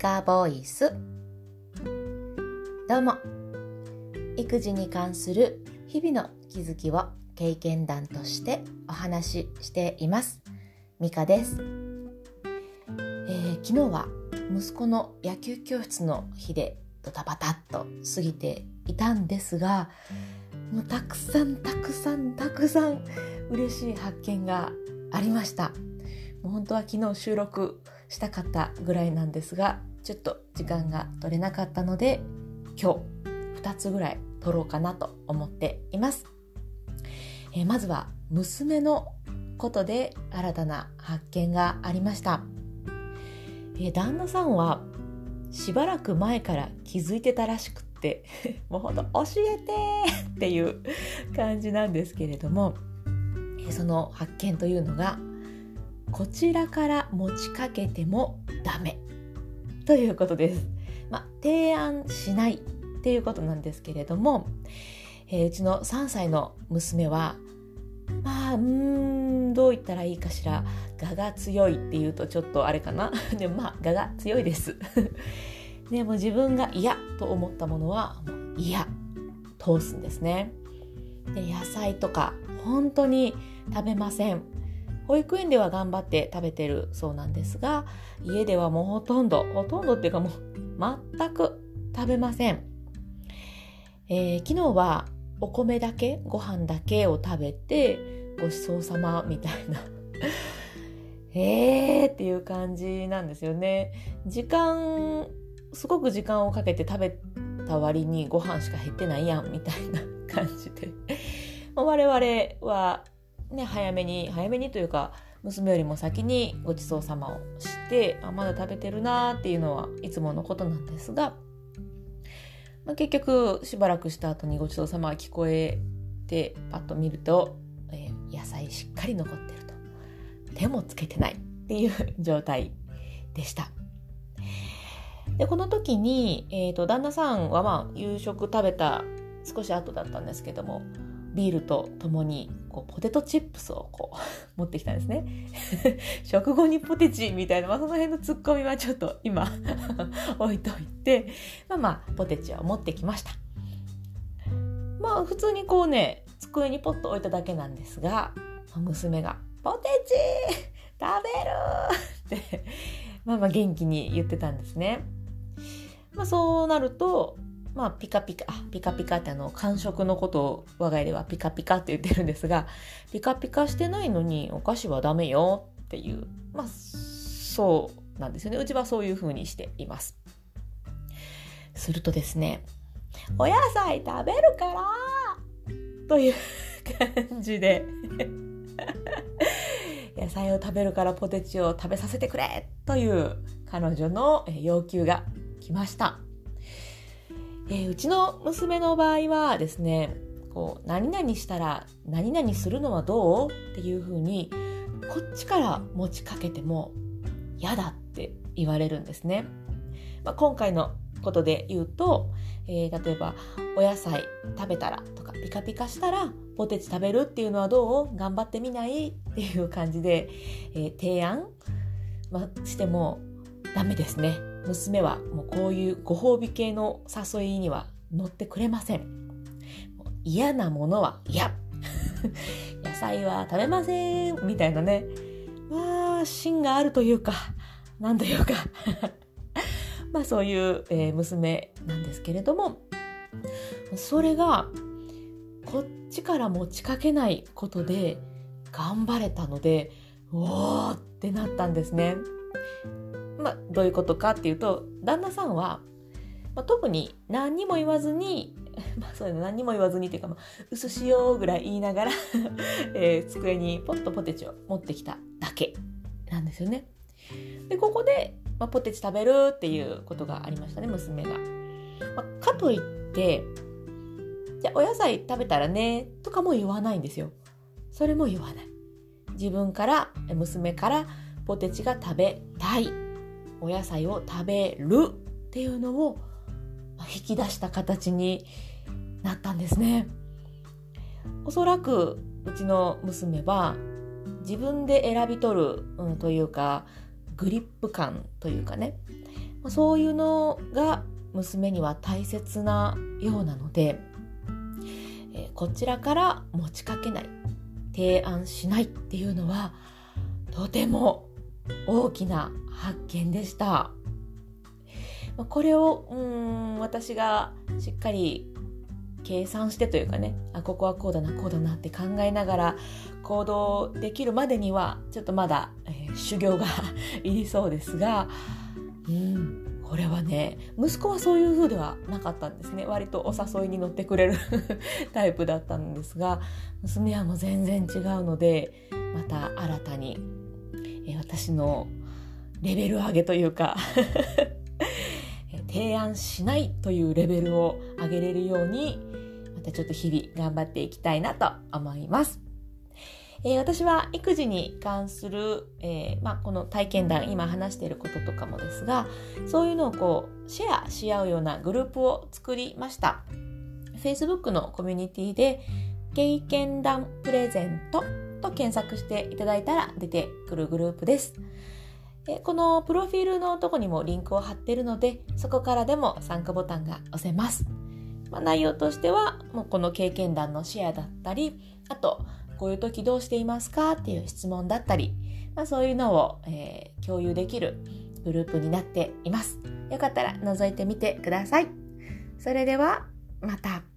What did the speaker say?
カボイス。どうも。育児に関する日々の気づきを経験談としてお話ししています。ミカです、えー、昨日は息子の野球教室の日でドタバタっと過ぎていたんですがもうたくさんたくさんたくさん嬉しい発見がありました。もう本当は昨日収録したかったぐらいなんですがちょっと時間が取れなかったので今日2つぐらい撮ろうかなと思っています、えー、まずは娘のことで新たな発見がありました、えー、旦那さんはしばらく前から気づいてたらしくって もうほんと教えてっていう感じなんですけれどもその発見というのがこちらから持ちかけてもダメ。ということです。まあ、提案しないっていうことなんですけれども、えー、うちの3歳の娘はまあうんどう言ったらいいかしら。我が強いっていうとちょっとあれかな。でもまあ我が強いです。でも自分が嫌と思ったものはもう嫌。通すんですね。で野菜とか本当に食べません。保育園では頑張って食べてるそうなんですが家ではもうほとんどほとんどっていうかもう全く食べません、えー、昨日はお米だけご飯だけを食べてごちそうさまみたいな。えーっていう感じなんですよね。時間すごく時間をかけて食べた割にご飯しか減ってないやんみたいな感じで。我々はね、早めに早めにというか娘よりも先にごちそうさまをしてあまだ食べてるなーっていうのはいつものことなんですが、まあ、結局しばらくした後にごちそうさまが聞こえてパッと見ると、えー、野菜しっかり残ってると手もつけてないっていう状態でした。でこの時に、えーと旦那さんはまあ夕食食べた少し後だったんですけどもビールとともにこうポテトチップスをこう 持ってきたんですね。食後にポテチみたいな、まあ、その辺のツッコミはちょっと今 置いといて、まあまあポテチを持ってきました。まあ普通にこうね、机にポッと置いただけなんですが、娘がポテチ食べるってまあまあ元気に言ってたんですね。まあそうなると、まあ、ピカピカ、ピカピカってあの、感触のことを我が家ではピカピカって言ってるんですが、ピカピカしてないのにお菓子はダメよっていう、まあ、そうなんですよね。うちはそういう風にしています。するとですね、お野菜食べるからという感じで 野菜を食べるからポテチを食べさせてくれという彼女の要求が来ました。えー、うちの娘の場合はですね、こう、何々したら何々するのはどうっていうふうに、こっちから持ちかけても嫌だって言われるんですね。まあ、今回のことで言うと、えー、例えばお野菜食べたらとかピカピカしたらポテチ食べるっていうのはどう？頑張ってみない？っていう感じで、えー、提案、ま、してもダメですね。娘はもうこういうご褒美系の誘いには乗ってくれません。嫌なものは嫌。野菜は食べません。みたいなね。まあ、芯があるというか、なんというか まあそういう、えー、娘なんですけれども、それが、こっちから持ちかけないことで頑張れたので、おーってなったんですね。まあ、どういうことかっていうと旦那さんは、まあ、特に何にも言わずに まあそういうの何にも言わずにっていうか、まあ、薄塩ぐらい言いながら えー、机にポッとポテチを持ってきただけなんですよね。でここで、まあ、ポテチ食べるっていうことがありましたね娘が。まあ、かといってじゃお野菜食べたらねとかも言わないんですよ。それも言わない。自分から娘からポテチが食べたいお野菜を食べるっていうのを引き出した形になったんですね。おそらくうちの娘は自分で選び取る、うん、というかグリップ感というかねそういうのが娘には大切なようなので、えこちらから持ちかけない提案しないっていうのはとても大きな発見でした。これをうん私がしっかり計算してというかねあここはこうだなこうだなって考えながら行動できるまでにはちょっとまだ、えー、修行が いりそうですがうんこれはね息子はそういう風ではなかったんですね割とお誘いに乗ってくれる タイプだったんですが娘はもう全然違うのでまた新たに、え、私のレベル上げというか 提案しないというレベルを上げれるようにまたちょっと日々頑張っていきたいなと思います。えー、私は育児に関する、えー、まあ、この体験談今話していることとかもですがそういうのをこうシェアし合うようなグループを作りました Facebook のコミュニティで経験談プレゼントと検索していただいたら出てくるグループです。このプロフィールのとこにもリンクを貼ってるのでそこからでも参加ボタンが押せます、まあ、内容としてはもうこの経験談のシェアだったりあとこういう時どうしていますかっていう質問だったり、まあ、そういうのを、えー、共有できるグループになっています。よかったら覗いてみてください。それではまた。